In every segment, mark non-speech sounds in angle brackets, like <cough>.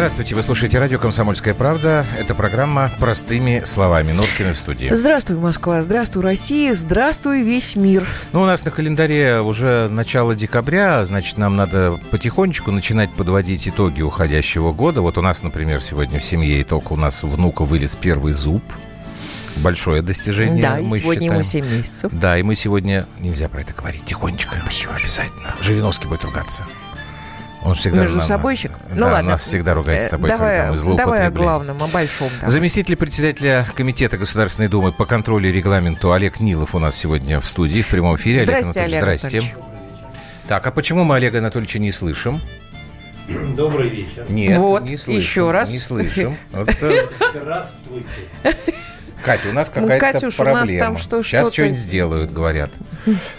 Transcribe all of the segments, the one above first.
Здравствуйте, вы слушаете радио «Комсомольская правда». Это программа «Простыми словами». Норкина в студии. Здравствуй, Москва. Здравствуй, Россия. Здравствуй, весь мир. Ну, у нас на календаре уже начало декабря, значит, нам надо потихонечку начинать подводить итоги уходящего года. Вот у нас, например, сегодня в семье итог у нас внука вылез первый зуб. Большое достижение. Да, и мы сегодня считаем. ему 7 месяцев. Да, и мы сегодня... Нельзя про это говорить. Тихонечко. Обязательно. Жириновский будет ругаться. Он всегда Между на- собойчик? Да, ну ладно. нас всегда ругается с Э, тобой, давай, когда мы Давай о главном, о большом. да. Заместитель председателя Комитета Государственной Думы по контролю и регламенту Олег Нилов у нас сегодня в студии в прямом эфире. Здрасте, Анатольевич, Олег здрасте. Анатольевич. Так, а почему мы Олега Анатольевича не слышим? <clears throat> Добрый вечер. Нет, Вот, не слышим. еще раз. Не слышим. Здравствуйте. Катя, у нас Ну, какая-то Катюш, у нас проблема. там что- Сейчас что-то- что-нибудь сделают, говорят.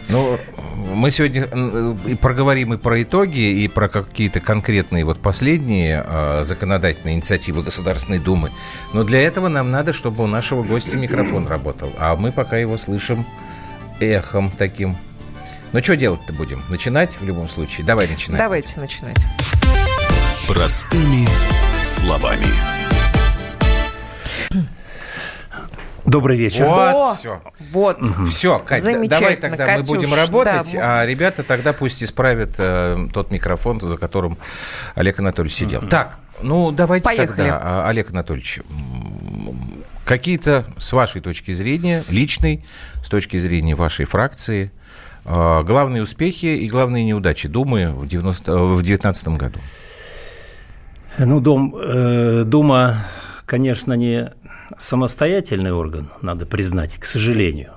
Ну, мы сегодня и проговорим и про итоги, и про какие-то конкретные вот последние э, законодательные инициативы Государственной Думы. Но для этого нам надо, чтобы у нашего гостя микрофон работал. А мы пока его слышим эхом таким. Ну, что делать-то будем? Начинать в любом случае? Давай начинать. Давайте начинать. Простыми словами. Добрый вечер. Вот, О, все. Вот. Все, Кать, давай тогда мы Катюш, будем работать, да. а ребята тогда пусть исправят э, тот микрофон, за которым Олег Анатольевич сидел. Так, ну давайте Поехали. тогда, а, Олег Анатольевич, какие-то с вашей точки зрения, личной, с точки зрения вашей фракции, э, главные успехи и главные неудачи Думы в 90 в 2019 году. Ну, дом, э, Дума, конечно, не самостоятельный орган, надо признать, к сожалению.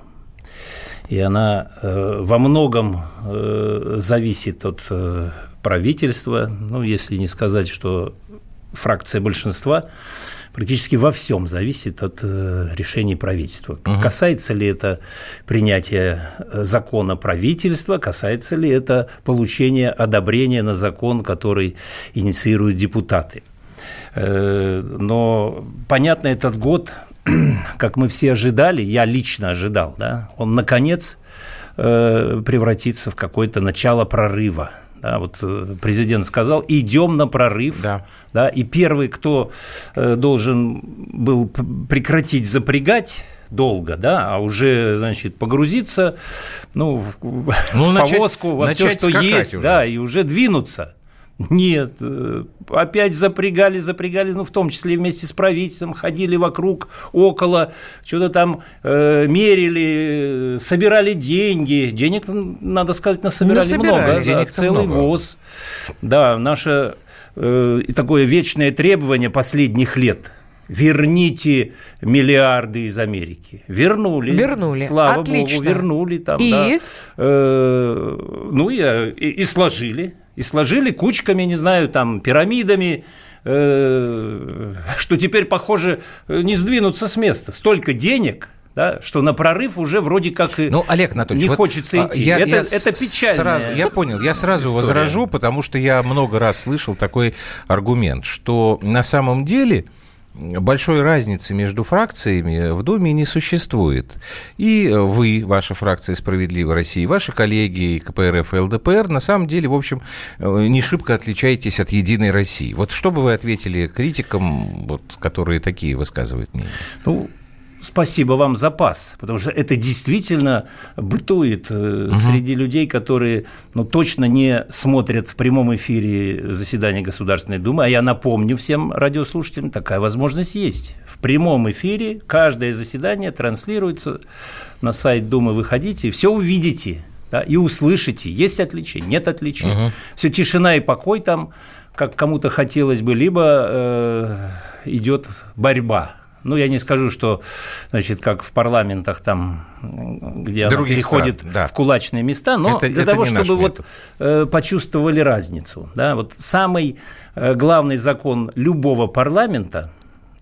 И она э, во многом э, зависит от э, правительства, ну, если не сказать, что фракция большинства практически во всем зависит от решений правительства. Касается ли это принятия закона правительства, касается ли это получения одобрения на закон, который инициируют депутаты. Э, Но, понятно, этот год, <clears throat> как мы все ожидали, я лично ожидал, да, он, наконец, э, превратится в какое-то начало прорыва. Да, вот э, президент сказал, идем на прорыв. Да. Да, и первый, кто должен был прекратить запрягать долго, да, а уже, значит, погрузиться, ну, в, Ну, в начать- повозку, во все, начать что скакать есть, уже. да, и уже двинуться. Нет, э, опять запрягали, запрягали, ну, в том числе вместе с правительством, ходили вокруг, около, что-то там э, мерили, э, собирали деньги. Денег, надо сказать, насобирали Насобирали. много. да, Денег-то целый много. ВОЗ. Да, наше э, такое вечное требование последних лет. Верните миллиарды из Америки. Вернули. Вернули. Слава Отлично. богу, вернули там. И? да. Э, ну, и, и, и сложили. И сложили кучками, не знаю, там, пирамидами, э, что теперь, похоже, не сдвинуться с места. Столько денег, да, что на прорыв уже вроде как и Ну, Олег Анатольевич, не вот, хочется а, идти. я- это, я это печально. Сразу, я понял, я сразу история. возражу, потому что я много раз слышал такой аргумент, что на самом деле большой разницы между фракциями в Думе не существует. И вы, ваша фракция «Справедливая Россия», ваши коллеги КПРФ и ЛДПР на самом деле, в общем, э, не шибко отличаетесь от «Единой России». Вот что бы вы ответили критикам, вот, которые такие высказывают мнения? Ну, спасибо вам за пас, потому что это действительно бытует э, среди людей, которые ну, точно не смотрят в прямом эфире заседания Государственной Думы. А я напомню всем радиослушателям, такая возможность есть. В прямом эфире каждое заседание транслируется на сайт Думы. Выходите, все увидите да, и услышите. Есть отличия, нет отличий. Все тишина и покой там, как кому-то хотелось бы, либо э, идет борьба. Ну, я не скажу, что, значит, как в парламентах там, где она Других переходит стран, да. в кулачные места, но Это- для это того, чтобы вот метод. э, почувствовали разницу. Да? Вот самый э, главный закон любого парламента,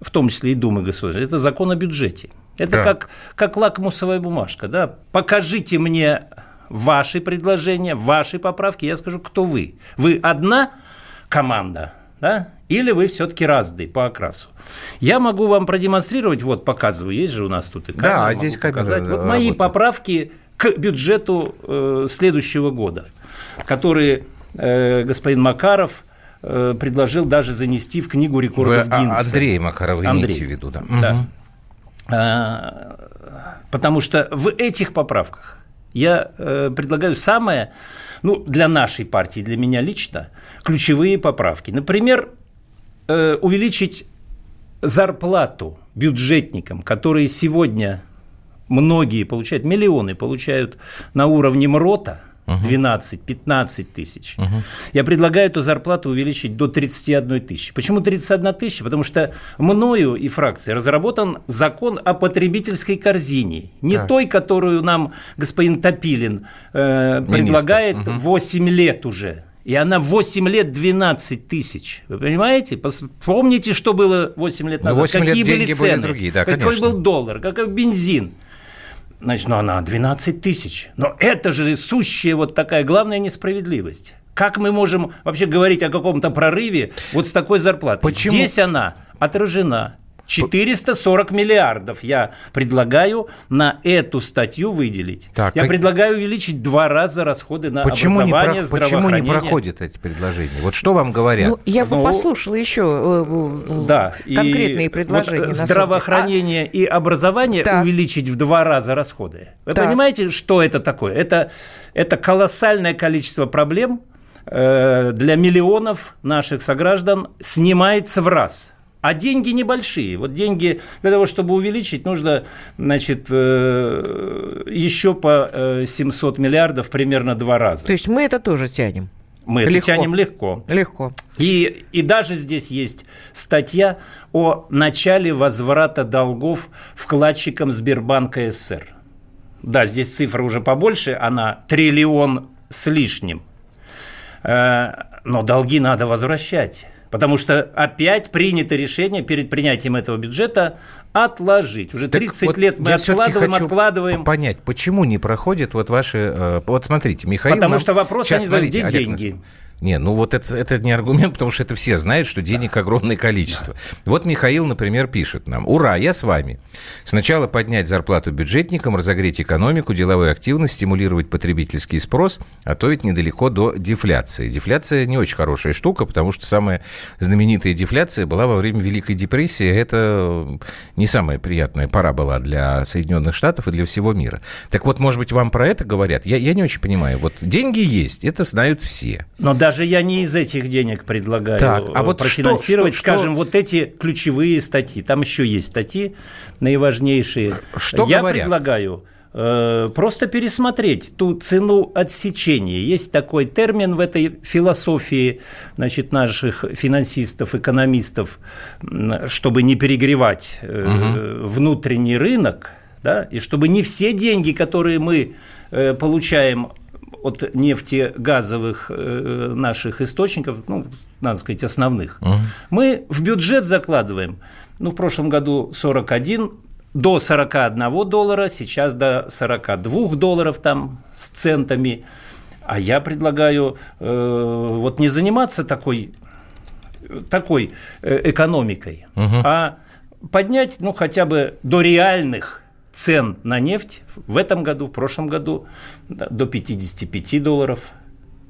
в том числе и Думы государства, это закон о бюджете. Это Да. как, как лакмусовая бумажка. Да? Покажите мне ваши предложения, ваши поправки, я скажу, кто вы. Вы одна команда, да? Или вы все-таки разные по окрасу. Я могу вам продемонстрировать, вот показываю, есть же у нас тут и камера, Да, здесь камера показать. Вот работает. мои поправки к бюджету э, следующего года, которые э, господин Макаров э, предложил даже занести в книгу рекордов Вы Гиннесса. Андрей Макарова Андрей. имеете в виду, да? Да. Мгм. А, Потому что в этих поправках я э, предлагаю самое, ну, для нашей партии, для меня лично, ключевые поправки. Например, э, увеличить зарплату бюджетникам, которые сегодня многие получают, миллионы получают на уровне МРОТа, 12-15 тысяч. Я предлагаю эту зарплату увеличить до 31 тысячи. Почему 31 тысяча? Потому что мною и фракцией разработан закон о потребительской корзине. Не Так. той, которую нам господин Топилин э, предлагает Мгм. 8 лет уже. И она 8 лет 12 тысяч. Вы понимаете? Помните, что было 8 лет Ну, назад? 8 лет Какие были деньги были цены? другие, да, Какой конечно. был доллар? Какой бензин? Значит, ну она 12 тысяч. Но это же сущая вот такая главная несправедливость. Как мы можем вообще говорить о каком-то прорыве вот с такой зарплатой? Почему? Здесь она отражена. 440 миллиардов я предлагаю на эту статью выделить. Так, я как- предлагаю увеличить два раза расходы на Почему не, образование, про- почему не здравоохранение. проходят эти предложения? Вот что вам говорят? Ну, я бы Ну, послушала еще э, Да, и конкретные вот, предложения. э, самом деле. здравоохранение и образование Так. увеличить в два раза расходы. Вы Так. понимаете, что это такое? Это, это колоссальное количество проблем э, для миллионов наших сограждан снимается в раз. А деньги небольшие. Вот деньги для того, чтобы увеличить, нужно, значит, э, еще по э, 700 миллиардов примерно два раза. То есть мы это тоже тянем. Мы это легко. тянем легко. Легко. И, и даже здесь есть статья о начале возврата долгов вкладчикам Сбербанка СССР. Да, здесь цифра уже побольше, она триллион с лишним. Э, Но долги надо возвращать. Потому что опять принято решение перед принятием этого бюджета отложить. Уже Так 30 вот лет мы я откладываем, хочу откладываем. понять, почему не проходят вот ваши... э, Вот смотрите, Михаил... Потому нам- что вопрос, Сейчас, они смотрите, где Олег деньги? Не, ну вот это, это не аргумент, потому что это все знают, что денег огромное количество. Вот Михаил, например, пишет нам. Ура, я с вами. Сначала поднять зарплату бюджетникам, разогреть экономику, деловую активность, стимулировать потребительский спрос, а то ведь недалеко до дефляции. Дефляция не очень хорошая штука, потому что самая знаменитая дефляция была во время Великой депрессии. Это не самая приятная пора была для Соединенных Штатов и для всего мира. Так вот, может быть, вам про это говорят? Я, я не очень понимаю. Вот деньги есть, это знают все. Но даже я не из этих денег предлагаю Так, а э, вот профинансировать, что- что- скажем, вот эти ключевые статьи. Там еще есть статьи наиважнейшие. Что я говорят? предлагаю э, просто пересмотреть ту цену отсечения. Есть такой термин в этой философии значит, наших финансистов, экономистов, чтобы не перегревать э, внутренний рынок, да, и чтобы не все деньги, которые мы получаем от нефтегазовых э, наших источников, ну, надо сказать, основных, мы в бюджет закладываем, ну, в прошлом году 41, до 41 доллара, сейчас до 42 долларов там с центами. А я предлагаю э, вот не заниматься такой такой э, экономикой, а поднять, ну, хотя бы до реальных цен на нефть в этом году, в прошлом году до 55 долларов.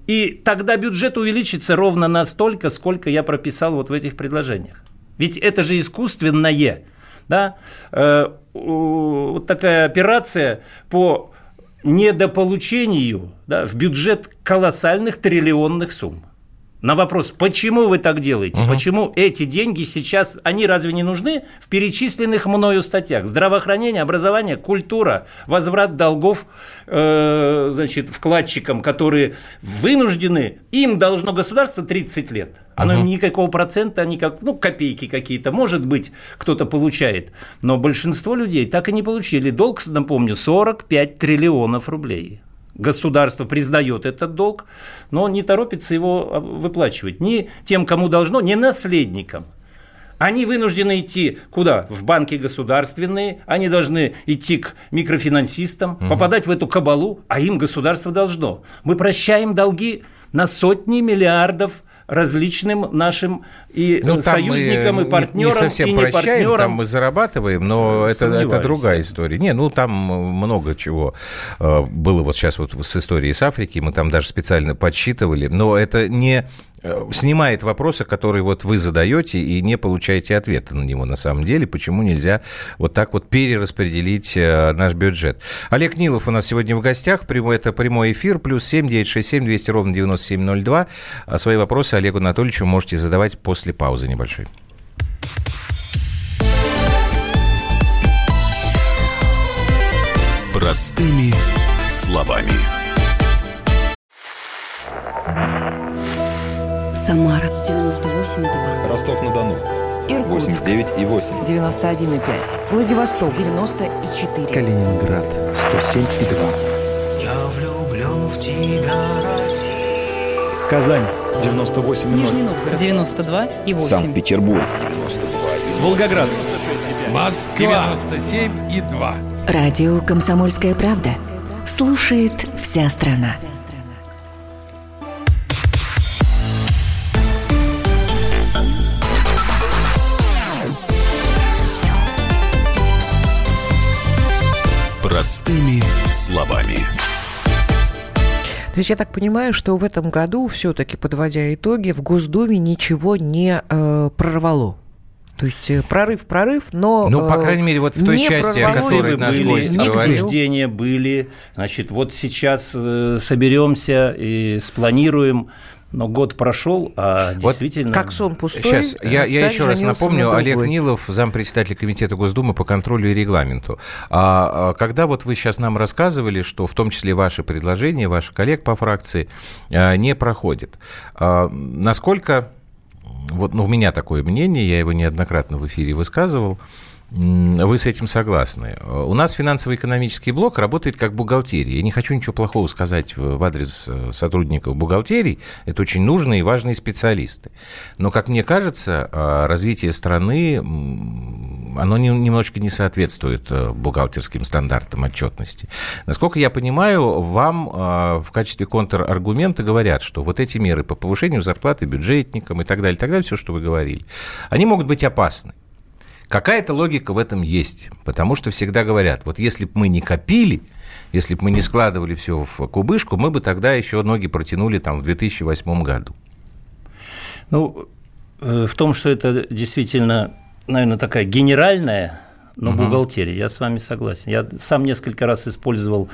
И тогда бюджет увеличится ровно настолько, сколько я прописал вот в этих предложениях. Ведь это же искусственное. Да? Э, Вот такая операция по недополучению да, в бюджет колоссальных триллионных сумм. На вопрос, почему вы так делаете, почему эти деньги сейчас, они разве не нужны в перечисленных мною статьях? Здравоохранение, образование, культура, возврат долгов, э, значит, вкладчикам, которые вынуждены, им должно государство 30 лет. Оно никакого процента, никак, ну, копейки какие-то, может быть, кто-то получает. Но большинство людей так и не получили. Долг, напомню, 45 триллионов рублей. Государство признает этот долг, но не торопится его а, выплачивать ни тем, кому должно, ни наследникам. Они вынуждены идти куда? В банки государственные, они должны идти к микрофинансистам, попадать в эту кабалу, а им государство должно. Мы прощаем долги на сотни миллиардов различным нашим и ну, союзникам, и партнерам, не совсем и не прощаем, партнерам. Там мы зарабатываем, но это, это другая история. Не, ну там много чего было вот сейчас вот с историей с Африки, мы там даже специально подсчитывали, но это не Э, снимает вопросы, которые вот вы задаете и не получаете ответа на него на самом деле, почему нельзя вот так вот перераспределить э, наш бюджет. Олег Нилов у нас сегодня в гостях, это прямой эфир, плюс семь девять шесть семь двести ровно девяносто семь ноль два. А свои вопросы Олегу Анатольевичу можете задавать после паузы небольшой. Простыми словами. Самара 98,2. Ростов-на-Дону. Иркутск. 89,8. 91,5. Владивосток. 94. Калининград. 107,2. Я влюблен в тебя, Россия. Казань. 98,0. Нижний Новгород. 92 и 8. Санкт-Петербург. Волгоград. Москва. 97 и 2. Радио «Комсомольская правда». Слушает вся страна. То есть я так понимаю, что в этом году все-таки, подводя итоги, в Госдуме ничего не э, прорвало. То есть э, прорыв, прорыв, но ну по крайней мере вот в той части, о которой наш были, гость говорил. были. Значит, вот сейчас э, соберемся и спланируем но год прошел, а вот действительно... Как сон пустой. Сейчас, я, я еще раз напомню, на Олег Нилов, зампредседатель Комитета Госдумы по контролю и регламенту. А, а, когда вот вы сейчас нам рассказывали, что в том числе ваши предложения, ваших коллег по фракции а, не проходят, а, насколько... Вот ну, у меня такое мнение, я его неоднократно в эфире высказывал, вы с этим согласны. У нас финансово-экономический блок работает как бухгалтерия. Я не хочу ничего плохого сказать в адрес э, сотрудников бухгалтерии. Это очень нужные и важные специалисты. Но, как мне кажется, э, развитие страны, оно немножечко не соответствует э, бухгалтерским стандартам отчетности. Насколько я понимаю, вам в качестве контраргумента говорят, что вот эти меры по повышению зарплаты бюджетникам и так далее, и так далее, все, что вы говорили, они могут быть опасны. Какая-то логика в этом есть, потому что всегда говорят, вот если бы мы не копили, если бы мы не складывали все в кубышку, мы бы тогда еще ноги протянули там в 2008 году. Ну, э, в том, что это действительно, наверное, такая генеральная но угу. бухгалтерия, я с вами согласен. Я сам несколько раз использовал,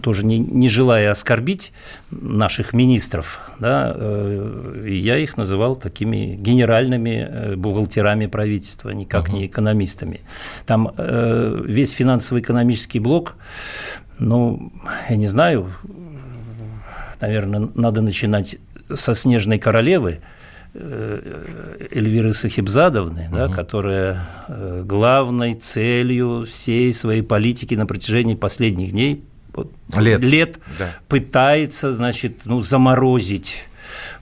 тоже не, не желая оскорбить наших министров, да, э, я их называл такими генеральными э, бухгалтерами правительства, никак угу. не экономистами. Там э, весь финансово-экономический блок, ну, я не знаю, наверное, надо начинать со «Снежной королевы», Эльвиры Сахибзадовны, угу. да, которая э, главной целью всей своей политики на протяжении последних дней лет, лет да. пытается, значит, ну, заморозить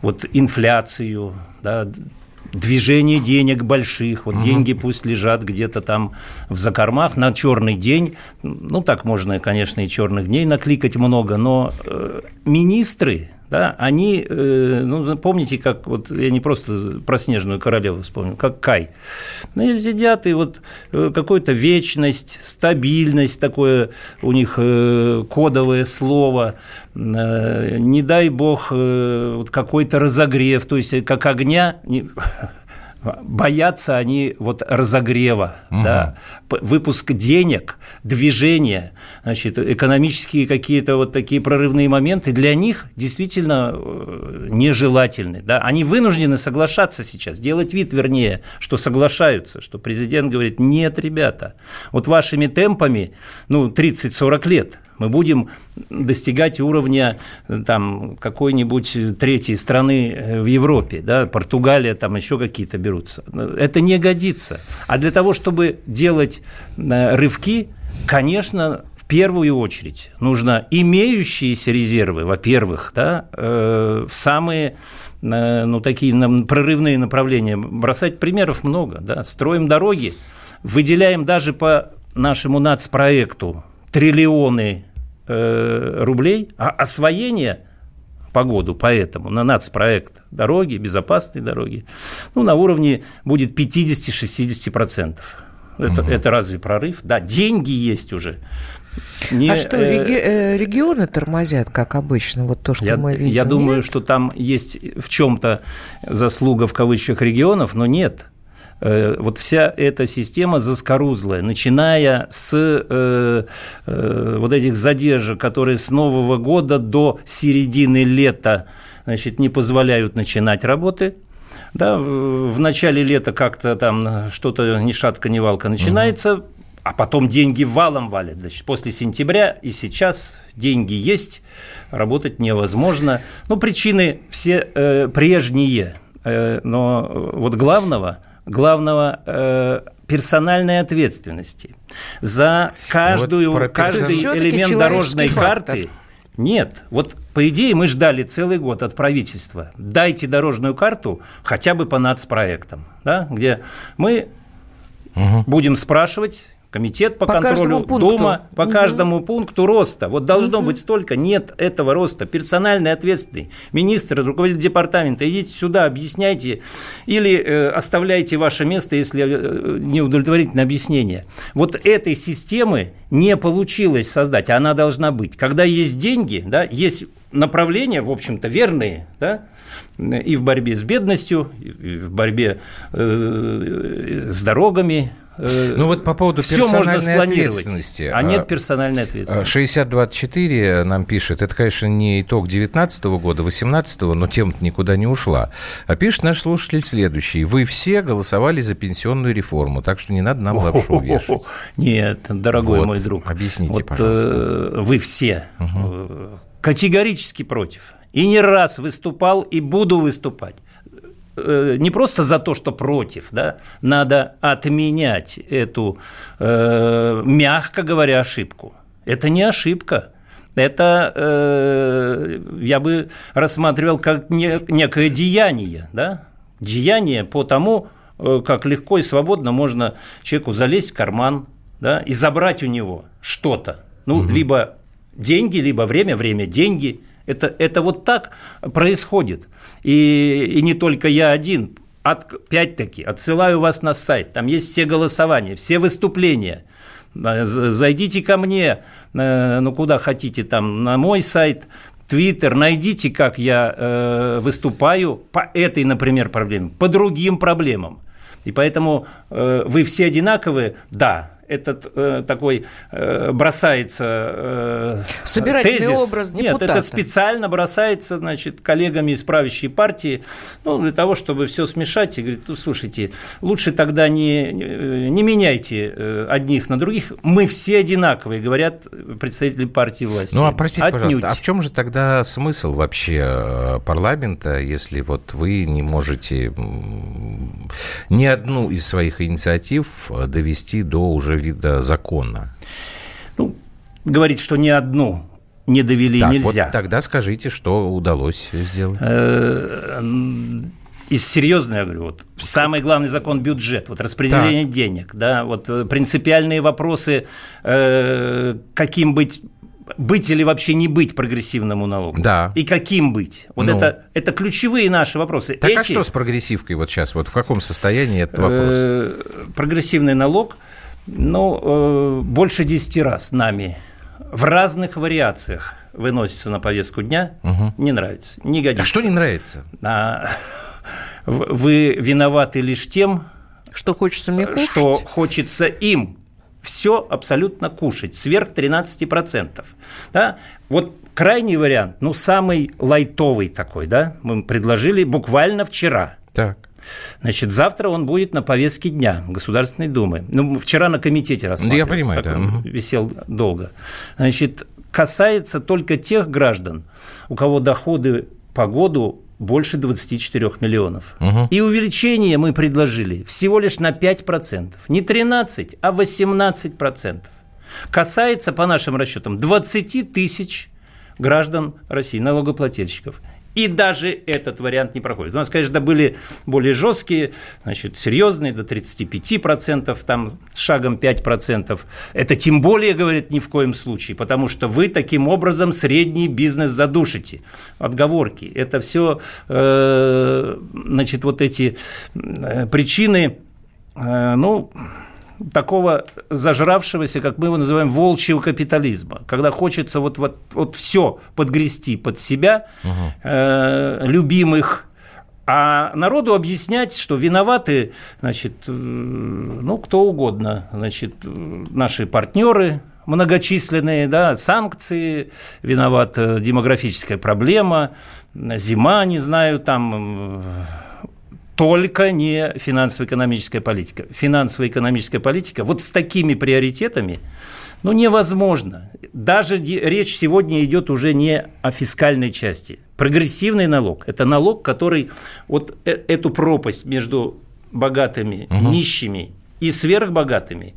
вот инфляцию, да, движение денег больших, вот угу. деньги пусть лежат где-то там в закормах на черный день, ну так можно, конечно, и черных дней накликать много, но э, министры да, они, э, ну, помните, как вот, я не просто про Снежную королеву вспомнил, как Кай. Они сидят, и вот э, какая-то вечность, стабильность, такое у них э, кодовое слово, не дай бог вот какой-то разогрев, то есть как огня, <laughs> боятся они вот разогрева, угу. да, выпуск денег, движения, значит, экономические какие-то вот такие прорывные моменты для них действительно э, нежелательны, да, они вынуждены соглашаться сейчас, делать вид, вернее, что соглашаются, что президент говорит, нет, ребята, вот вашими темпами, ну, 30-40 лет – мы будем достигать уровня там, какой-нибудь третьей страны э, в Европе, да, Португалия, там еще какие-то берутся. Это не годится. А для того, чтобы делать э, рывки, конечно, в первую очередь нужно имеющиеся резервы, во-первых, да, э, в самые ну, такие прорывные направления. Бросать примеров много. Да. Строим дороги, выделяем даже по нашему нацпроекту триллионы э, рублей, а освоение по году, поэтому на нацпроект дороги, безопасные дороги, ну, на уровне будет 50-60%. Это, угу. это разве прорыв? Да, деньги есть уже. Не, а что, реги, э, регионы тормозят, как обычно, вот то, что я, мы видим? Я думаю, нет? что там есть в чем-то заслуга в кавычках регионов, но нет. Э, вот вся эта система заскорузлая, начиная с э, э, вот этих задержек, которые с Нового года до середины лета значит, не позволяют начинать работы, да, в начале лета как-то там что-то ни шатка, ни валка начинается, угу. а потом деньги валом валят. Значит, после сентября и сейчас деньги есть, работать невозможно. Ну, причины все э, прежние, э, но вот главного – главного э, персональной ответственности за каждую, вот каждый элемент дорожной фактор. карты. Нет, вот по идее мы ждали целый год от правительства. Дайте дорожную карту хотя бы по нацпроектам, да, где мы угу. будем спрашивать комитет по, по контролю, Дума по угу. каждому пункту роста. Вот должно угу. быть столько, нет этого роста. Персональный ответственный министр, руководитель департамента, идите сюда, объясняйте или э, оставляйте ваше место, если э, не удовлетворительное объяснение. Вот этой системы не получилось создать, а она должна быть. Когда есть деньги, да, есть направления, в общем-то, верные, да, и в борьбе с бедностью, и в борьбе э, с дорогами, Э, ну вот по поводу Все персональной ответственности. А нет а, персональной ответственности. 6024 нам пишет, это, конечно, не итог 19 года, 18 но тема никуда не ушла. А пишет наш слушатель следующий. Вы все голосовали за пенсионную реформу, так что не надо нам лапшу вешать. Нет, дорогой вот, мой друг. Объясните, вот, пожалуйста. Э, вы все угу. категорически против. И не раз выступал, и буду выступать. Э, не просто за то, что против, да, надо отменять эту, э, мягко говоря, ошибку. Это не ошибка. Это э, я бы рассматривал как не, некое деяние, да? деяние по тому, э, как легко и свободно можно человеку залезть в карман да, и забрать у него что-то. Ну, угу. либо деньги, либо время, время, деньги. Это, это вот так происходит. И, и не только я один. От, опять-таки, отсылаю вас на сайт. Там есть все голосования, все выступления. Зайдите ко мне, э, ну куда хотите, там на мой сайт, Твиттер, найдите, как я э, выступаю по этой, например, проблеме, по другим проблемам. И поэтому э, вы все одинаковые, да, этот э, такой э, бросается э, тезис. образ депутата. Нет, это специально бросается, значит, коллегами из правящей партии, ну, для того, чтобы все смешать и говорит, ну, слушайте, лучше тогда не, не меняйте э, одних на других, мы все одинаковые, говорят представители партии власти. Ну, а простите, Отнюдь. пожалуйста, а в чем же тогда смысл вообще э, парламента, если вот вы не можете ни одну из своих инициатив довести до уже уже вида закона? Ну, говорить, что ни одну не довели так, нельзя. Вот тогда скажите, что удалось сделать. Э, из серьезного, я говорю, вот самый главный закон бюджет, вот распределение так. денег, да, вот э, принципиальные вопросы, э, каким быть быть или вообще не быть прогрессивному налогу? Да. И каким быть? Вот ну. это, это ключевые наши вопросы. Так а Эти... а что с прогрессивкой вот сейчас? Вот в каком состоянии этот вопрос? Прогрессивный налог – ну, э, больше 10 раз нами в разных вариациях выносится на повестку дня, угу. не нравится, не годится. А что не нравится? А, вы виноваты лишь тем, что хочется мне кушать. Что хочется им все абсолютно кушать, сверх 13%. Да? Вот крайний вариант, ну, самый лайтовый такой, да, мы предложили буквально вчера. Так. Значит, завтра он будет на повестке дня Государственной Думы. Ну, вчера на комитете рассматривался. Я понимаю, да. Висел долго. Значит, касается только тех граждан, у кого доходы по году больше 24 миллионов. Угу. И увеличение мы предложили всего лишь на 5%. Не 13, а 18%. Касается, по нашим расчетам, 20 тысяч граждан России, налогоплательщиков. И даже этот вариант не проходит. У нас, конечно, были более жесткие, значит, серьезные, до 35%, там шагом 5%. Это тем более, говорит, ни в коем случае, потому что вы таким образом средний бизнес задушите. Отговорки. Это все, э, значит, вот эти э, причины, э, ну, такого зажравшегося, как мы его называем, волчьего капитализма, когда хочется вот, вот, вот все подгрести под себя, угу. э, любимых, а народу объяснять, что виноваты, значит, э, ну, кто угодно, значит, наши партнеры, многочисленные, да, санкции, виновата демографическая проблема, зима, не знаю, там только не финансово-экономическая политика. Финансово-экономическая политика вот с такими приоритетами, ну, невозможно. Даже речь сегодня идет уже не о фискальной части. Прогрессивный налог – это налог, который вот э, эту пропасть между богатыми, угу. нищими и сверхбогатыми,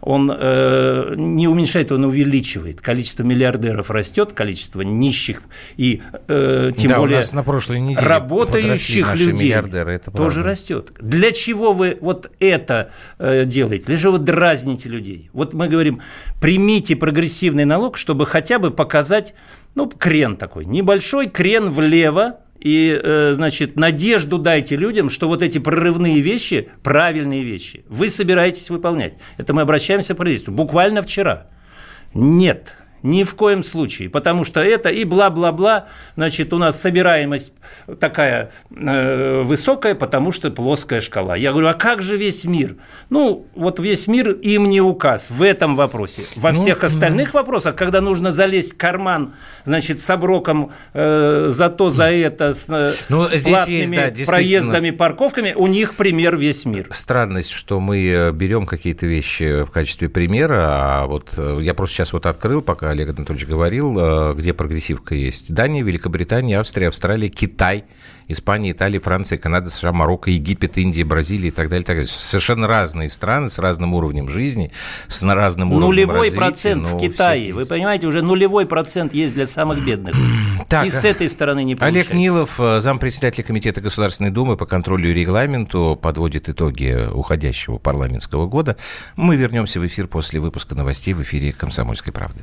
он э, не уменьшает, он увеличивает. Количество миллиардеров растет, количество нищих и э, тем да, более у нас на прошлой неделе работающих людей это тоже растет. Для чего вы вот это э, делаете? Для чего вы дразните людей? Вот мы говорим, примите прогрессивный налог, чтобы хотя бы показать, ну, крен такой, небольшой крен влево, и, э, значит, надежду дайте людям, что вот эти прорывные вещи – правильные вещи. Вы собираетесь выполнять. Это мы обращаемся к правительству. Буквально вчера. Нет. Ни в коем случае, потому что это и бла-бла-бла, значит, у нас собираемость такая э, высокая, потому что плоская шкала. Я говорю, а как же весь мир? Ну, вот весь мир им не указ в этом вопросе. Во ну, всех остальных ну. вопросах, когда нужно залезть в карман, значит, с оброком э, за то, за это, с э, ну, здесь платными есть, да, проездами, парковками, у них пример весь мир. Странность, что мы э, берем какие-то вещи в качестве примера, а вот э, я просто сейчас вот открыл, пока Олег Анатольевич говорил, э, где прогрессивка есть. Дания, Великобритания, Австрия, Австралия, Китай, Испания, Италия, Франция, Канада, США, Марокко, Египет, Индия, Бразилия и так далее. И так далее. Совершенно разные страны с разным уровнем жизни, с разным уровнем Нулевой развития, процент в Китае. Вы понимаете, уже нулевой процент есть для самых бедных. <clears throat> Так, и с этой стороны не получается. Олег Нилов, э, зампредседателя Комитета Государственной Думы по контролю и регламенту, подводит итоги уходящего парламентского года. Мы вернемся в эфир после выпуска новостей в эфире «Комсомольской правды».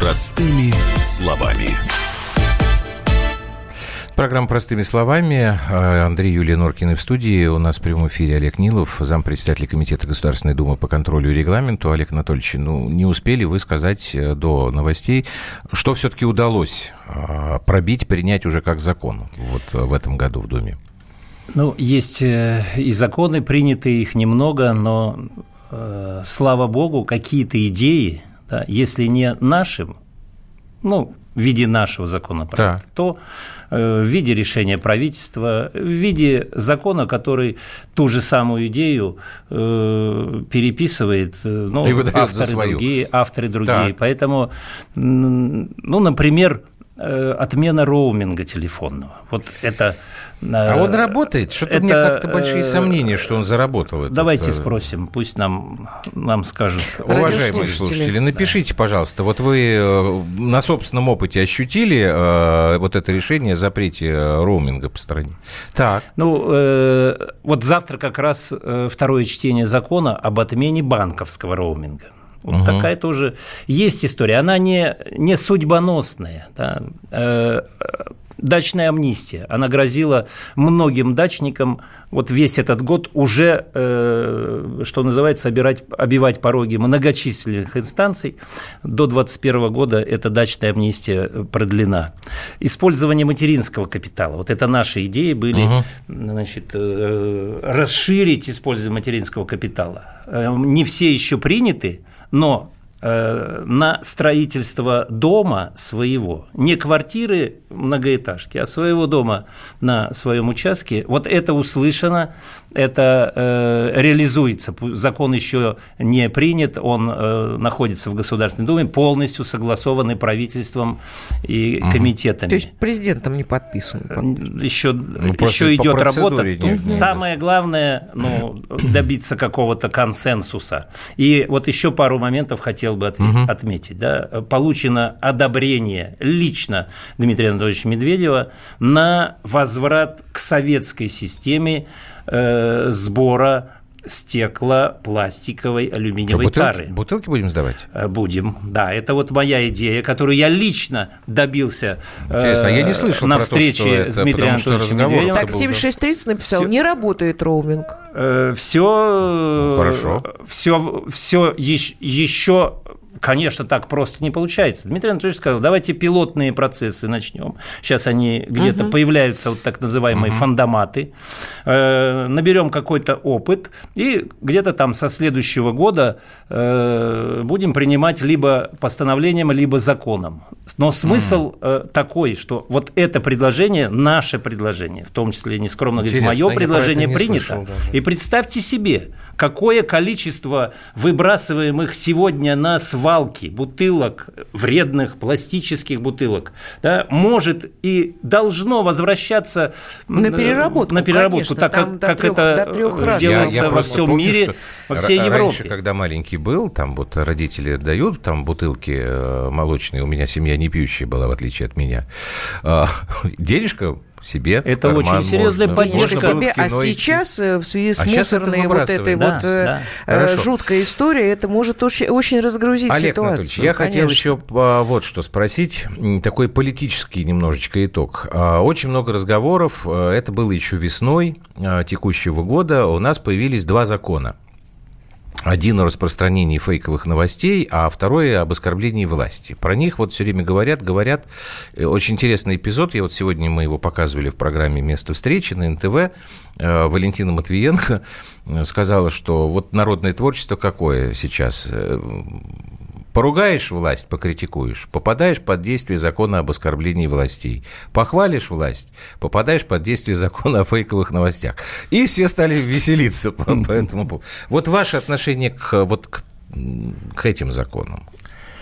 Простыми словами. Программа «Простыми словами». Э, Андрей Юлия Норкин в студии. У нас в прямом эфире Олег Нилов, зампредседатель Комитета Государственной Думы по контролю и регламенту. Олег Анатольевич, ну, не успели вы сказать э, до новостей, что все-таки удалось э, пробить, принять уже как закон вот в этом году в Думе? Ну, есть и законы, принятые их немного, но, слава богу, какие-то идеи – да, если не нашим, ну, в виде нашего законопроекта, да. то э, в виде решения правительства, в виде закона, который ту же самую идею э, переписывает, э, ну, И авторы другие, авторы другие. Так. Поэтому, ну, например, отмена роуминга телефонного. Вот это а он работает? Что-то это, мне как-то большие э, сомнения, что он заработал. Этот... Давайте спросим, пусть нам, нам скажут. Уважаемые слушатели, напишите, пожалуйста, вот вы э, на собственном опыте ощутили э, вот это решение о запрете роуминга по стране? Так. Ну, э, вот завтра как раз второе чтение закона об отмене банковского роуминга. Вот угу. такая тоже есть история. Она не, не судьбоносная. Да? Дачная амнистия, она грозила многим дачникам вот весь этот год уже, э, что называется, обирать, обивать пороги многочисленных инстанций. До 2021 года эта дачная амнистия продлена. Использование материнского капитала. Вот это наши идеи были, угу. значит, э, расширить использование материнского капитала. Э, не все еще приняты, но Э, на строительство дома своего, не квартиры многоэтажки, а своего дома на своем участке, вот это услышано, это э, реализуется. Закон еще не принят, он э, находится в Государственной Думе, полностью согласованный правительством и комитетами. То есть президентом не подписан? Еще, ну, еще идет работа. Нет, Самое главное ну, добиться какого-то консенсуса. И вот еще пару моментов хотел хотел бы отметить, угу. отметить. Да, получено одобрение лично Дмитрия Анатольевича Медведева на возврат к советской системе э, сбора стекла, пластиковой, алюминиевой Что, бутылки, тары. Бутылки будем сдавать? Э, будем, да. Это вот моя идея, которую я лично добился Интересно, э, я не слышал на встрече то, это, с Дмитрием Анатольевичем Медведевым. Так, 7630 написал, все, не работает роуминг. Э, все, ну, хорошо. Все, все еще, еще Конечно, так просто не получается. Дмитрий Анатольевич сказал, давайте пилотные процессы начнем. Сейчас они где-то угу. появляются, вот так называемые угу. фандоматы. Э, наберем какой-то опыт, и где-то там со следующего года э, будем принимать либо постановлением, либо законом. Но смысл угу. такой, что вот это предложение, наше предложение, в том числе, нескромно говорить, мое предложение принято. Слышал, и представьте себе, какое количество выбрасываемых сегодня на свалки бутылок, вредных пластических бутылок, да, может и должно возвращаться на переработку, на переработку конечно, так как, как трех, это делается я, я во всем помню, мире, во всей Европе. Раньше, когда маленький был, там вот родители дают там бутылки э, молочные, у меня семья не пьющая была, в отличие от меня, а, <laughs> денежка себе. Это очень серьезная поддержка себе. А сейчас э, в связи с а мусорной вот этой да, вот да. Э, жуткой историей это может очень, очень разгрузить Олег ситуацию. Анатольевич, я конечно. хотел еще а, вот что спросить, такой политический немножечко итог. А, очень много разговоров, э, это было еще весной текущего года, у нас появились два закона – один о распространении фейковых новостей, а второй об оскорблении власти. Про них вот все время говорят, говорят. Э, очень интересный эпизод. Я вот сегодня мы его показывали в программе «Место встречи» на НТВ. Э, Валентина Матвиенко э, сказала, что вот народное творчество какое сейчас? Поругаешь власть, покритикуешь, попадаешь под действие закона об оскорблении властей. Похвалишь власть, попадаешь под действие закона о фейковых новостях. И все стали веселиться по, по этому поводу. Вот ваше отношение к, вот, к, к этим законам.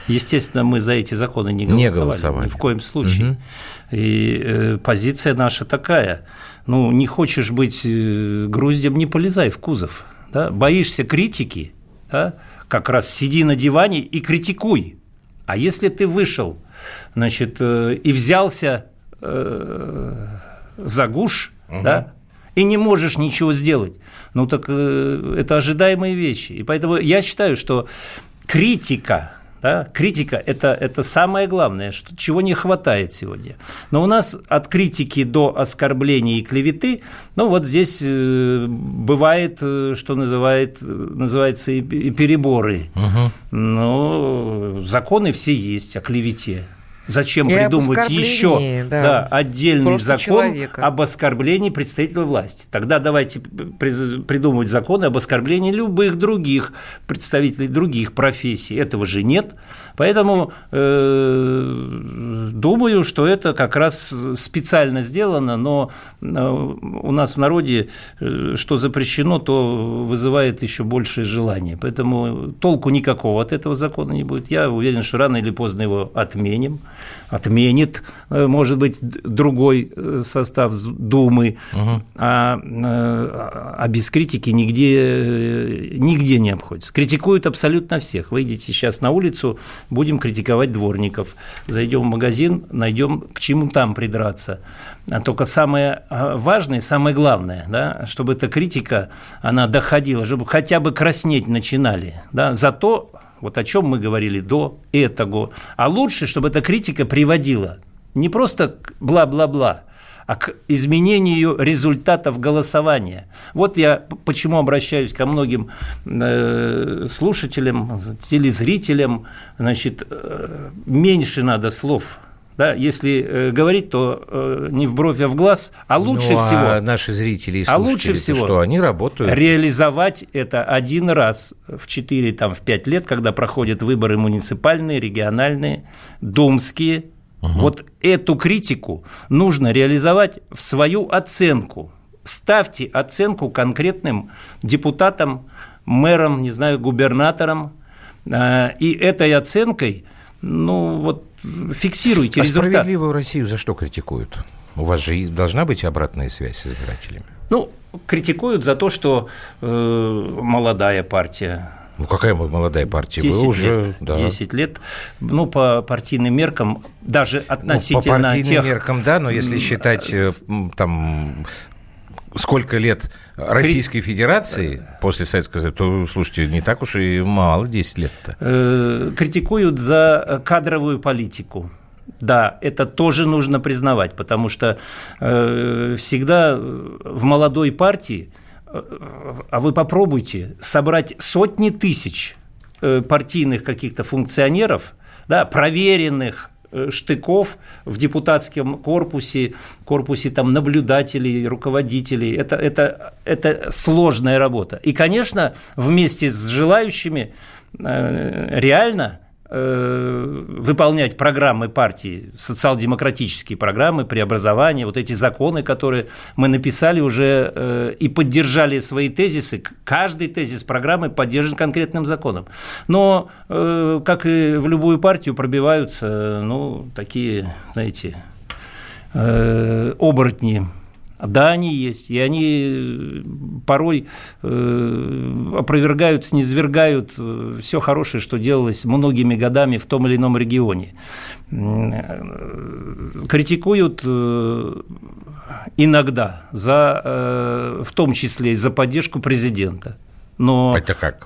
Естественно, мы за эти законы не голосовали. Не голосовали. Ни в коем случае. Угу. И э, позиция наша такая. Ну, не хочешь быть э, груздем, не полезай в кузов. Да? Боишься критики, да? Как раз сиди на диване и критикуй. А если ты вышел, значит, э, и взялся э, за гуш, угу. да, и не можешь ничего сделать, ну так э, это ожидаемые вещи. И поэтому я считаю, что критика да? Критика – это, это самое главное, что, чего не хватает сегодня. Но у нас от критики до оскорбления и клеветы, ну вот здесь э, бывает, э, что называет, называется, и переборы. Угу. Но законы все есть о клевете. Зачем и придумывать еще да, да, отдельный Просто закон человека. об оскорблении представителя власти? Тогда давайте придумывать законы об оскорблении любых других представителей других профессий. Этого же нет. Поэтому э, думаю, что это как раз специально сделано, но э, у нас в народе э, что запрещено, то вызывает еще большее желание. Поэтому толку никакого от этого закона не будет. Я уверен, что рано или поздно его отменим отменит, э, может быть, другой э, состав Думы, угу. а, а без критики нигде, нигде не обходится. Критикуют абсолютно всех. Выйдите сейчас на улицу, будем критиковать дворников. Зайдем в магазин, найдем, к чему там придраться. А только самое важное, самое главное, да, чтобы эта критика, она доходила, чтобы хотя бы краснеть начинали. Да, за то, вот о чем мы говорили до этого. А лучше, чтобы эта критика приводила Не просто бла-бла-бла, а к изменению результатов голосования. Вот я почему обращаюсь ко многим э, слушателям, телезрителям, значит, э, меньше надо слов да, если э, говорить, то э, не в бровь, а в глаз, а лучше ну, всего. А наши зрители и а лучше всего, что они работают. Реализовать это один раз в 4, там, в 5 лет, когда проходят выборы муниципальные, региональные, думские. Угу. Вот эту критику нужно реализовать в свою оценку. Ставьте оценку конкретным депутатам, мэрам, не знаю, губернаторам. Э, и этой оценкой, ну, вот фиксируйте а результат. справедливую Россию за что критикуют? У вас же должна быть обратная связь с избирателями. Ну, критикуют за то, что э, молодая партия ну, какая молодая партия? 10 Вы уже, лет, да. 10 лет. Ну, по партийным меркам, даже относительно ну, по партийным тех... меркам, да, но если считать э, там сколько лет Российской Федерации после Советского Союза, то, слушайте, не так уж и мало, 10 лет-то. Э, критикуют за кадровую политику. Да, это тоже нужно признавать, потому что э, всегда в молодой партии, э, а вы попробуйте собрать сотни тысяч э, партийных каких-то функционеров, да, проверенных, штыков в депутатском корпусе, корпусе там наблюдателей, руководителей. Это, это, это сложная работа. И, конечно, вместе с желающими э, реально Э, выполнять программы партии, социал-демократические программы, преобразования, вот эти законы, которые мы написали уже э, и поддержали свои тезисы. Каждый тезис программы поддержан конкретным законом. Но, э, как и в любую партию, пробиваются ну, такие, знаете, оборотни да, они есть, и они э, порой э, опровергают, снизвергают э, все хорошее, что делалось многими годами в том или ином регионе. Критикуют иногда, за, в том числе и за поддержку президента. Но, Это как?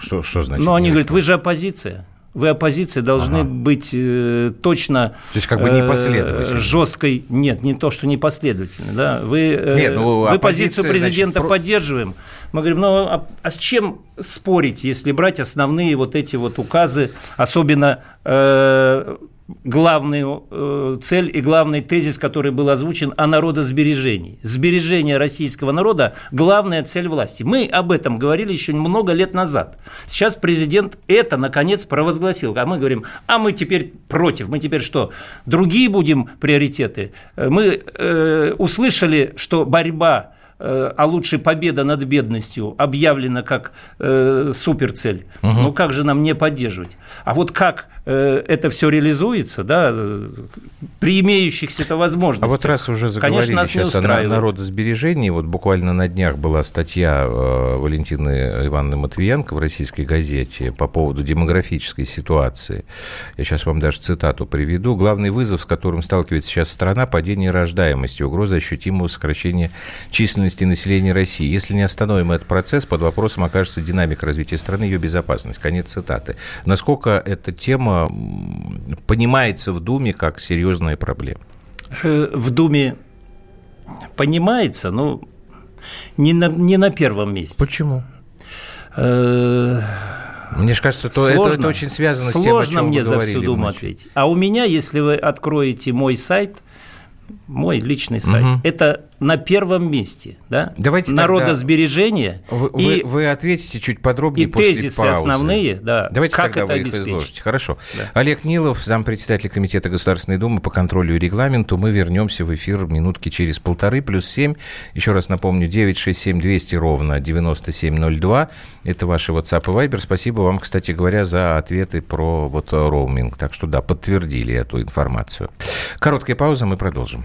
Что, что значит? Но они говорят, вы же оппозиция вы оппозиция должны ага. быть э, точно то есть как бы непоследовательны. Э, жесткой нет не то что непоследовательны да вы э, нет, ну, вы позицию президента значит, поддерживаем мы говорим ну а, а с чем спорить если брать основные вот эти вот указы особенно э, главную э, цель и главный тезис, который был озвучен о народосбережении. Сбережение российского народа – главная цель власти. Мы об этом говорили еще много лет назад. Сейчас президент это, наконец, провозгласил. А мы говорим, а мы теперь против. Мы теперь что, другие будем приоритеты? Мы э, услышали, что борьба Э, а лучше победа над бедностью объявлена как э, суперцель. Угу. Ну как же нам не поддерживать? А вот как э, это все реализуется, да, при имеющихся это возможностях. А вот раз уже заговорили Конечно, сейчас о народосбережении, вот буквально на днях была статья э, Валентины Ивановны Матвиенко в российской газете по поводу демографической ситуации. Я сейчас вам даже цитату приведу. Главный вызов, с которым сталкивается сейчас страна, падение рождаемости, угроза ощутимого сокращения численности населения России. Если не остановим этот процесс, под вопросом окажется динамика развития страны, ее безопасность. Конец цитаты. Насколько эта тема понимается в Думе как серьезная проблема? Э, в Думе понимается, но не на, не на первом месте. Почему? Э, мне же кажется, то сложно, это, это очень связано с тем, о чем мне вы за всю Думу ответить. А у меня, если вы откроете мой сайт, мой личный сайт, угу. это на первом месте, да? Давайте народосбережение. Вы, и, вы, ответите чуть подробнее и после тезисы паузы. основные, да. Давайте как тогда это вы их изложите. Хорошо. Да. Олег Нилов, зампредседателя Комитета Государственной Думы по контролю и регламенту. Мы вернемся в эфир минутки через полторы, плюс семь. Еще раз напомню, 967 200 ровно 9702. Это ваши WhatsApp и Viber. Спасибо вам, кстати говоря, за ответы про вот роуминг. Так что да, подтвердили эту информацию. Короткая пауза, мы продолжим.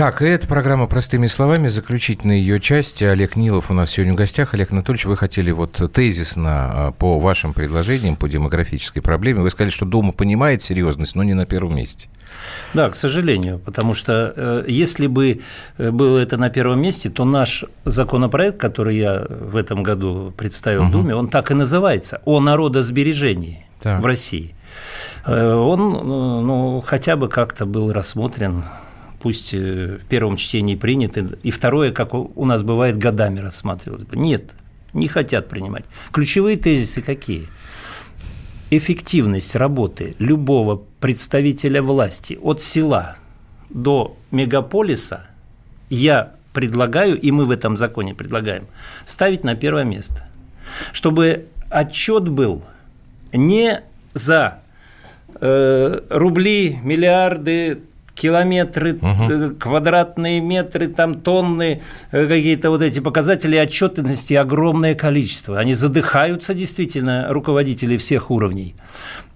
Так, и это программа «Простыми словами», заключительная ее часть. Олег Нилов у нас сегодня в гостях. Олег Анатольевич, вы хотели вот тезисно а, по вашим предложениям по демографической проблеме. Вы сказали, что Дума понимает серьезность, но не на первом месте. Да, к сожалению, потому что э, если бы э, было это на первом месте, то наш законопроект, который я в этом году представил угу. Думе, он так и называется «О народосбережении так. в России». Э, он ну, хотя бы как-то был рассмотрен пусть в первом чтении приняты, и второе, как у нас бывает, годами рассматривалось бы. Нет, не хотят принимать. Ключевые тезисы какие? Эффективность работы любого представителя власти от села до мегаполиса я предлагаю, и мы в этом законе предлагаем, ставить на первое место. Чтобы отчет был не за э, рубли, миллиарды, километры, угу. квадратные метры, там тонны, э, какие-то вот эти показатели отчетности огромное количество. Они задыхаются действительно, руководители всех уровней.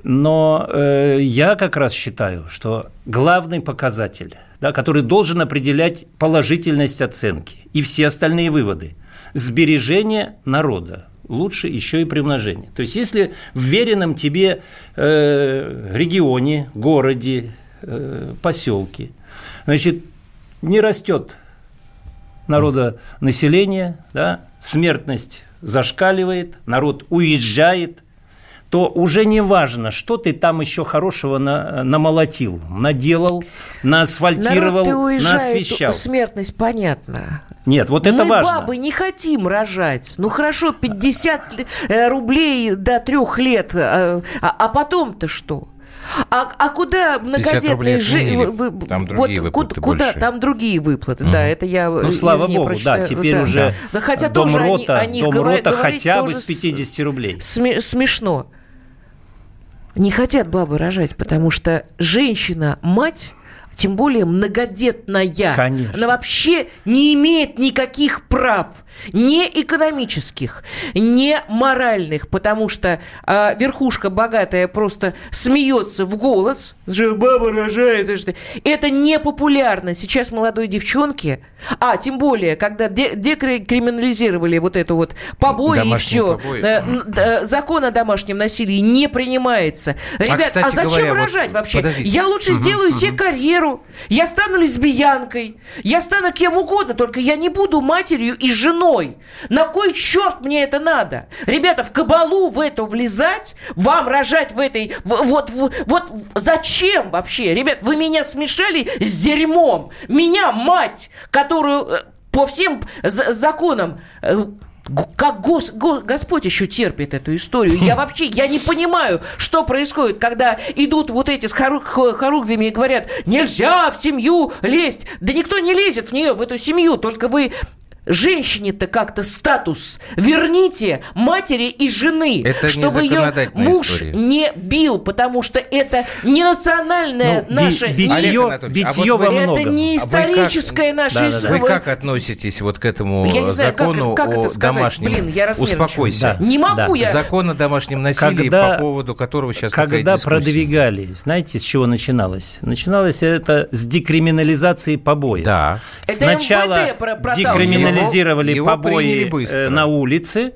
Но э, я как раз считаю, что главный показатель, да, который должен определять положительность оценки и все остальные выводы – сбережение народа, лучше еще и примножение. То есть, если в веренном тебе э, регионе, городе, э, поселке, значит, не растет народонаселение, да, смертность зашкаливает, народ уезжает, то уже не важно, что ты там еще хорошего на, намолотил, наделал, наасфальтировал, Народ уезжает, наосвещал. Смертность понятна. Нет, вот это Мы, важно. Мы, бабы, не хотим рожать. Ну, хорошо, 50 э, рублей до трех лет. А, а, а потом-то что? А, а куда многодетные жители? Там другие вот, выплаты Куда? Больше. Там другие выплаты, угу. да, это я Ну, слава богу, прочитаю. да, теперь да. уже да. Хотя дом тоже рота, они, дом рота хотя бы с 50 рублей. Смешно. Не хотят бабы рожать, потому что женщина-мать тем более многодетная, Конечно. она вообще не имеет никаких прав, ни экономических, ни моральных, потому что э, верхушка богатая просто смеется в голос, баба рожает. Это не популярно. Сейчас молодой девчонке, а тем более, когда де- декриминализировали вот эту вот побои Домашние и все, побои. Э, закон о домашнем насилии не принимается. А, Ребят, а, кстати а зачем говоря, рожать вот, вообще? Подождите. Я лучше угу, сделаю угу. себе карьеру, я стану лесбиянкой, я стану кем угодно, только я не буду матерью и женой. На кой черт мне это надо? Ребята, в кабалу в это влезать, вам рожать в этой... Вот, вот, вот зачем вообще? Ребят, вы меня смешали с дерьмом. Меня, мать, которую э, по всем законам э, как гос, го, Господь еще терпит эту историю. Я <laughs> вообще, я не понимаю, что происходит, когда идут вот эти с хоруг, хоругвями и говорят, нельзя в семью лезть. Да никто не лезет в нее, в эту семью, только вы женщине-то как-то статус верните матери и жены, это чтобы ее муж история. не бил, потому что это не национальная ну, наша... Битье, битье а вот во Это не историческая а наша история. Вы как относитесь вот к этому я закону как, как о это сказать? домашнем... Блин, я Успокойся. Да. Не могу да. я... Закон о домашнем насилии, когда, по поводу которого сейчас Когда продвигали, знаете, с чего начиналось? Начиналось это с декриминализации побоев. Да. Сначала декриминализация анализировали его, побои э, на улице,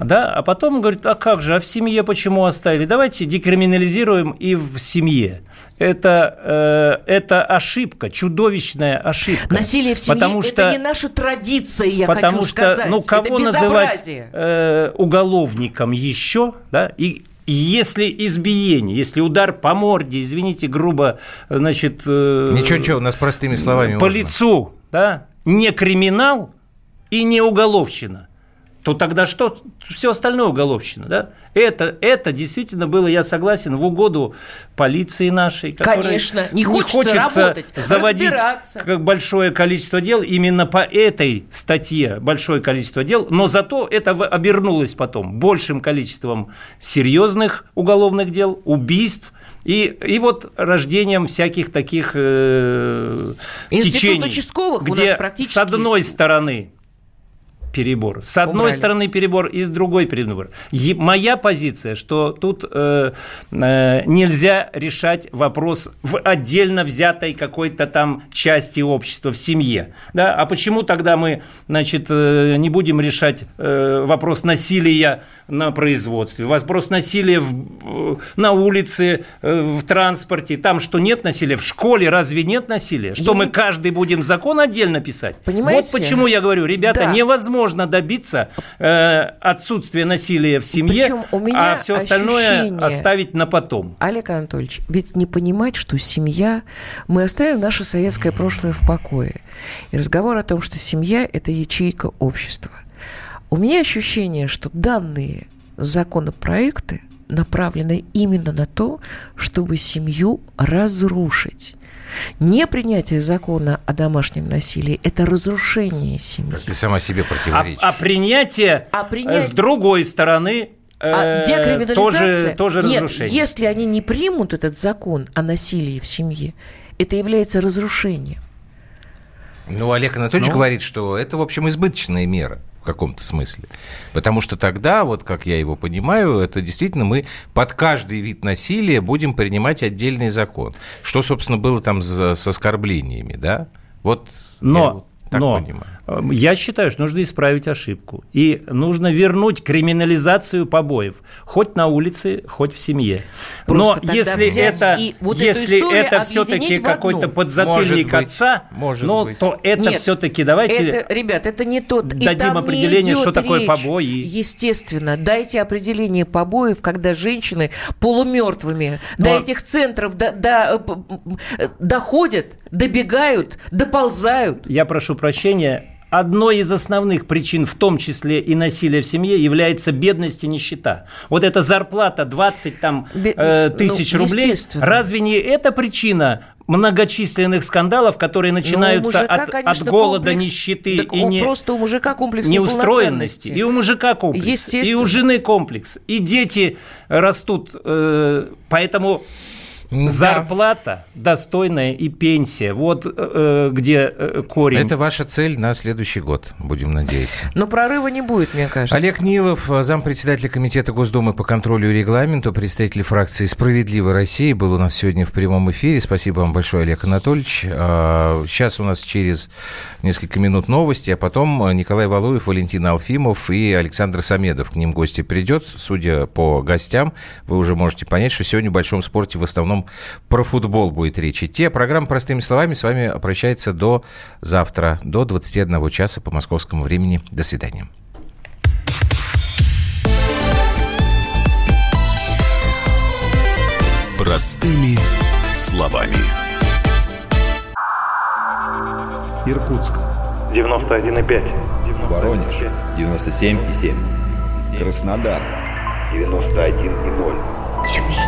да, а потом говорит, а как же, а в семье почему оставили? Давайте декриминализируем и в семье. Это, э, это ошибка, чудовищная ошибка. Насилие в семье потому что, это не наша традиция, я потому хочу что, сказать. Ну, кого называть э, уголовником еще, да, и если избиение, если удар по морде, извините, грубо, значит... Э, ничего, ничего, у нас простыми словами По можно. лицу, да, не криминал, и не уголовщина, то тогда что? Все остальное уголовщина, да? Это, это действительно было, я согласен, в угоду полиции нашей. Конечно, не хочется работать, заводить большое количество дел именно по этой статье большое количество дел, но зато это обернулось потом большим количеством серьезных уголовных дел, убийств. И, и вот рождением всяких таких э, Институт течений, участковых у где нас практически- с одной стороны перебор. С одной Убрали. стороны перебор и с другой перебор. Е- моя позиция, что тут э, э, нельзя решать вопрос в отдельно взятой какой-то там части общества, в семье. Да? А почему тогда мы значит, э, не будем решать э, вопрос насилия на производстве, вопрос насилия в- в- на улице, э, в транспорте, там что нет насилия, в школе разве нет насилия? Что Я мы не- каждый будем закон отдельно писать? Понимаете? Вот почему я говорю, ребята, Да. невозможно добиться э, отсутствия насилия в семье, Причем у меня а все остальное ощущение- оставить на потом. Олег Анатольевич, ведь не понимать, что семья... Мы оставим наше советское прошлое в покое. И разговор о том, что семья – это ячейка общества. У меня ощущение, что данные законопроекты направлены именно на то, чтобы семью разрушить. Не принятие закона о домашнем насилии – это разрушение семьи. Ты сама себе А, противоречишь. а принятие, А э, с другой стороны А э, декриминализация... тоже, тоже Нет, разрушение. если они не примут этот закон о насилии в семье, это является разрушением. Ну, Олег Анатольевич Ну? говорит, что это, в общем, избыточная мера каком-то смысле. Потому что тогда, вот как я его понимаю, это действительно мы под каждый вид насилия будем принимать отдельный закон. Что, собственно, было там за- с оскорблениями, да? Вот Но, вот так но понимаю. э, я считаю, что нужно исправить ошибку. И нужно вернуть криминализацию побоев. Хоть на улице, хоть в семье. Просто но если это, вот если это все-таки какой-то подзатыльник Может быть, отца, может ну, быть. то это Нет, все-таки давайте... Это, ребят, это не тот. дадим определение, что такое речь. побои. Естественно, дайте определение побоев, когда женщины полумертвыми до Но- этих центров до- до- э, доходят, добегают, доползают. Я прошу прощения. Одной из основных причин, в том числе и насилия в семье, является бедность и нищета. Вот эта зарплата 20 там, э, ну, тысяч рублей, естественно. разве не это причина многочисленных скандалов, которые Но у начинаются мужика, от, от конечно, голода, комплекс- нищеты так и не, просто у мужика комплекс неустроенности? И у мужика комплекс, и у жены комплекс, и дети растут. э, поэтому. Зарплата достойная и пенсия. Вот э, где э, корень. Это ваша цель на следующий год, будем надеяться. Но прорыва не будет, мне кажется. Олег Нилов, зампредседателя Комитета Госдумы по контролю и регламенту, представитель фракции «Справедливая Россия», был у нас сегодня в прямом эфире. Спасибо вам большое, Олег Анатольевич. А, Сейчас у нас через несколько минут новости, а потом Николай Валуев, Валентин Алфимов и Александр Самедов. К ним гости придет. Судя по гостям, вы уже можете понять, что сегодня в большом спорте в основном про футбол будет речь идти. А программа «Простыми словами» с вами прощается до завтра, до 21 часа по московскому времени. До свидания. Простыми словами. Иркутск. 91,5. Воронеж 97,7. Краснодар 91,0. Тюмень